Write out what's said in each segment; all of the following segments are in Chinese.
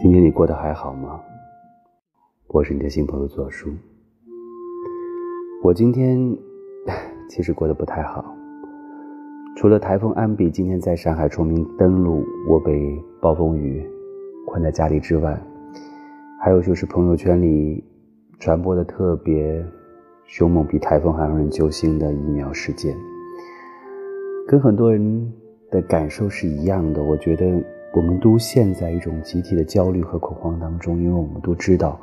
今天你过得还好吗？我是你的新朋友左叔。我今天 其实过得不太好，除了台风安比今天在上海崇明登陆，我被暴风雨困在家里之外，还有就是朋友圈里传播的特别凶猛、比台风还让人揪心的疫苗事件，跟很多人的感受是一样的。我觉得。我们都陷在一种集体的焦虑和恐慌当中，因为我们都知道，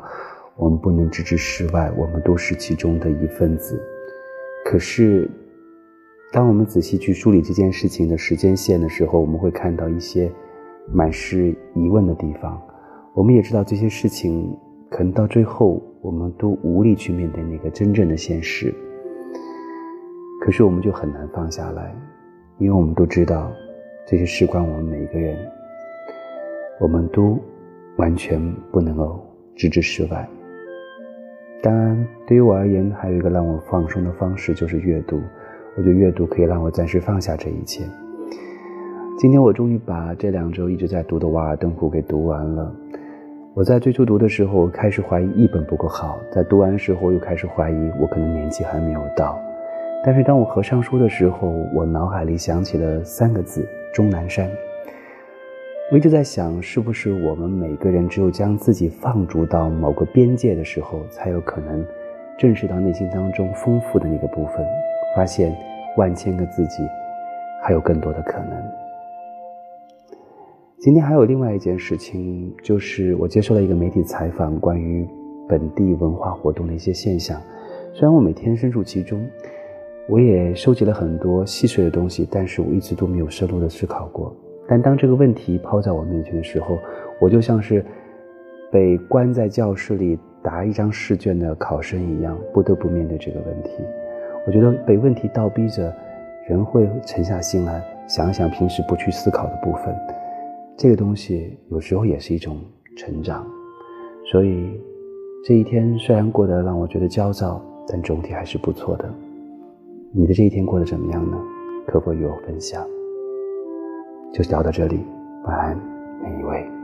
我们不能置之事外，我们都是其中的一份子。可是，当我们仔细去梳理这件事情的时间线的时候，我们会看到一些满是疑问的地方。我们也知道这些事情可能到最后，我们都无力去面对那个真正的现实。可是，我们就很难放下来，因为我们都知道，这些事关我们每一个人。我们都完全不能够置之事外。当然，对于我而言，还有一个让我放松的方式就是阅读。我觉得阅读可以让我暂时放下这一切。今天我终于把这两周一直在读的《瓦尔登湖》给读完了。我在最初读的时候开始怀疑译本不够好，在读完的时候又开始怀疑我可能年纪还没有到。但是当我合上书的时候，我脑海里想起了三个字：钟南山。我一直在想，是不是我们每个人只有将自己放逐到某个边界的时候，才有可能正视到内心当中丰富的那个部分，发现万千个自己，还有更多的可能。今天还有另外一件事情，就是我接受了一个媒体采访，关于本地文化活动的一些现象。虽然我每天身处其中，我也收集了很多细碎的东西，但是我一直都没有深入的思考过。但当这个问题抛在我面前的时候，我就像是被关在教室里答一张试卷的考生一样，不得不面对这个问题。我觉得被问题倒逼着，人会沉下心来想想平时不去思考的部分。这个东西有时候也是一种成长。所以这一天虽然过得让我觉得焦躁，但总体还是不错的。你的这一天过得怎么样呢？可否与我分享？就聊到这里，晚安，每一位。